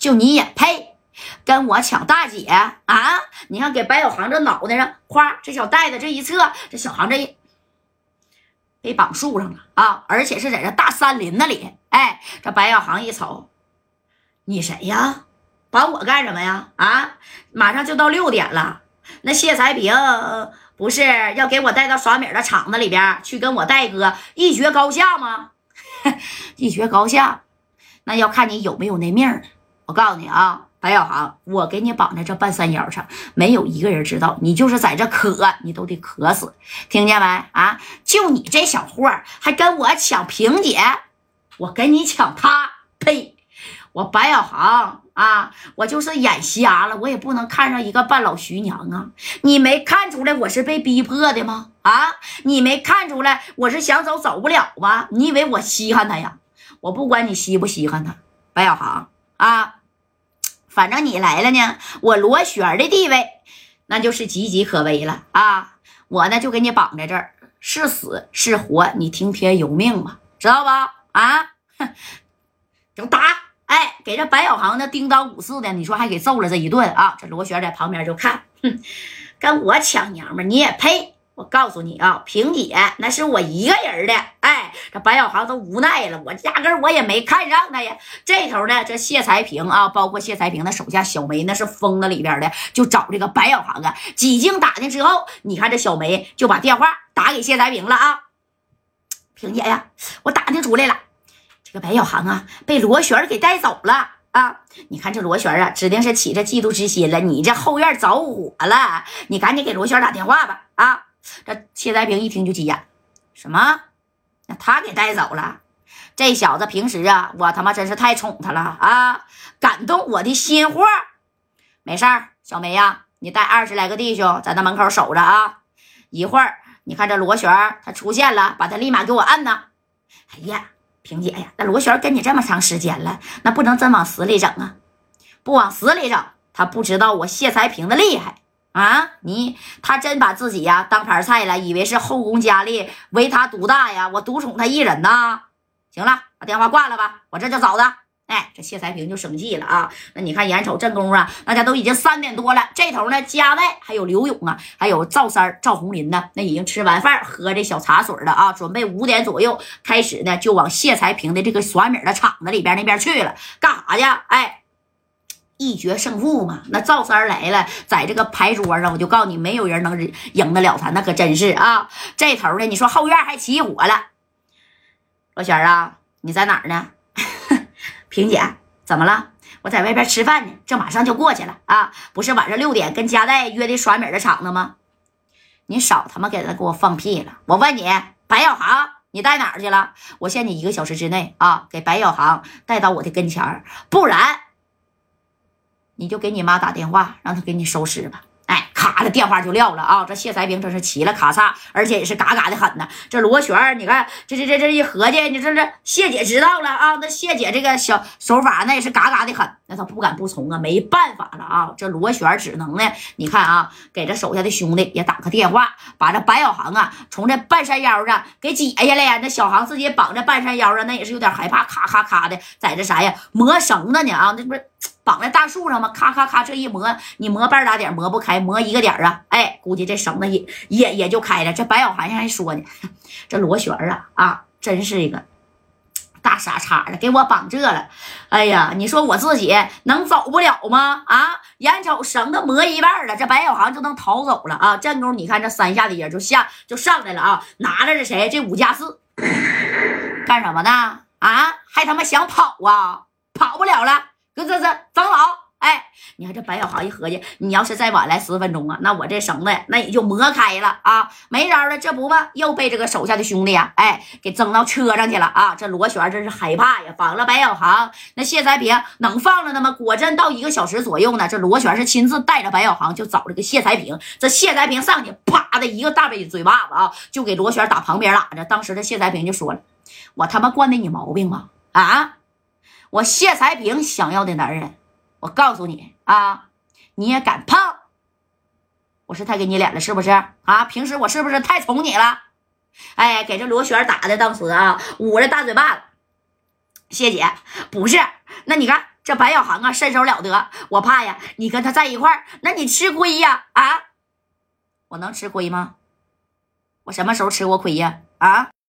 就你也配跟我抢大姐啊？你看，给白小航这脑袋上，夸这小袋子这一侧，这小航这一被绑树上了啊！而且是在这大山林子里。哎，这白小航一瞅，你谁呀？绑我干什么呀？啊，马上就到六点了，那谢才平不是要给我带到耍米的厂子里边去跟我戴哥一决高下吗？一决高下，那要看你有没有那命儿。我告诉你啊，白小航，我给你绑在这半山腰上，没有一个人知道。你就是在这渴，你都得渴死，听见没？啊，就你这小货还跟我抢萍姐，我跟你抢她，呸！我白小航啊，我就是眼瞎了，我也不能看上一个半老徐娘啊！你没看出来我是被逼迫的吗？啊，你没看出来我是想走走不了吗？你以为我稀罕他呀？我不管你稀不稀罕他，白小航啊，反正你来了呢，我罗旋的地位那就是岌岌可危了啊！我呢就给你绑在这儿，是死是活，你听天由命吧，知道吧？啊，哼，就打！哎，给这白小航那叮当五四的，你说还给揍了这一顿啊！这罗旋在旁边就看，哼，跟我抢娘们，你也配？我告诉你啊，萍姐那是我一个人的。哎，这白小航都无奈了，我压根我也没看上他呀。这头呢，这谢才平啊，包括谢才平的手下小梅，那是疯了里边的，就找这个白小航啊。几经打听之后，你看这小梅就把电话打给谢才平了啊，萍姐呀，我打听出来了。这个白小航啊，被罗旋给带走了啊！你看这罗旋啊，指定是起这嫉妒之心了。你这后院着火了，你赶紧给罗旋打电话吧！啊！这谢才平一听就急眼，什么？那他给带走了？这小子平时啊，我他妈真是太宠他了啊！感动我的心货。没事儿，小梅呀，你带二十来个弟兄在那门口守着啊！一会儿你看这罗旋他出现了，把他立马给我摁呐！哎呀！萍姐呀，那罗旋跟你这么长时间了，那不能真往死里整啊！不往死里整，他不知道我谢才平的厉害啊！你他真把自己呀当盘菜了，以为是后宫佳丽唯他独大呀？我独宠他一人呐！行了，把电话挂了吧，我这就走的。哎，这谢才平就生气了啊！那你看，眼瞅正宫啊，那家都已经三点多了。这头呢，家外还有刘勇啊，还有赵三赵红林呢，那已经吃完饭，喝这小茶水了啊，准备五点左右开始呢，就往谢才平的这个耍米的厂子里边那边去了。干啥去？哎，一决胜负嘛。那赵三来了，在这个牌桌上，我就告诉你，没有人能赢得了他，那可真是啊。这头呢，你说后院还起火了。罗璇啊，你在哪儿呢？萍姐，怎么了？我在外边吃饭呢，这马上就过去了啊！不是晚上六点跟佳代约的耍米的场子吗？你少他妈给他给我放屁了！我问你，白小航，你带哪儿去了？我限你一个小时之内啊，给白小航带到我的跟前儿，不然你就给你妈打电话，让他给你收尸吧。哎咔的电话就撂了啊！这谢才兵真是齐了咔嚓，而且也是嘎嘎的狠呐。这罗旋，你看这这这这一合计，你这这谢姐知道了啊？那谢姐这个小手法那也是嘎嘎的狠，那他不敢不从啊，没办法了啊！这罗旋只能呢，你看啊，给这手下的兄弟也打个电话，把这白小航啊从这半山腰上给解下来呀。那小航自己绑在半山腰上，那也是有点害怕，咔咔咔的在这啥呀磨绳子呢啊？那不是。绑在大树上吗？咔咔咔，这一磨，你磨半打点磨不开，磨一个点啊！哎，估计这绳子也也也就开了。这白小航还说呢，这螺旋啊啊，真是一个大傻叉的，给我绑这了。哎呀，你说我自己能走不了吗？啊，眼瞅绳子磨一半了，这白小航就能逃走了啊！这功你看这山下的人就下就上来了啊，拿着这谁这五加四 干什么呢？啊，还他妈想跑啊？跑不了了。这这这长老，哎，你看这白小航一合计，你要是再晚来十分钟啊，那我这绳子那也就磨开了啊，没招了，这不嘛又被这个手下的兄弟呀，哎，给整到车上去了啊！这罗旋真是害怕呀，绑了白小航，那谢才平能放了他吗？果真到一个小时左右呢，这罗旋是亲自带着白小航就找这个谢才平，这谢才平上去，啪的一个大嘴嘴巴子啊，就给罗旋打旁边拉着。当时这谢才平就说了：“我他妈惯的你毛病吗？啊？”我谢才平想要的男人，我告诉你啊，你也敢碰？我是太给你脸了是不是啊？平时我是不是太宠你了？哎，给这罗旋打的当时啊，捂着大嘴巴子。谢姐不是，那你看这白小航啊，身手了得，我怕呀，你跟他在一块儿，那你吃亏呀！啊，我能吃亏吗？我什么时候吃过亏呀？啊！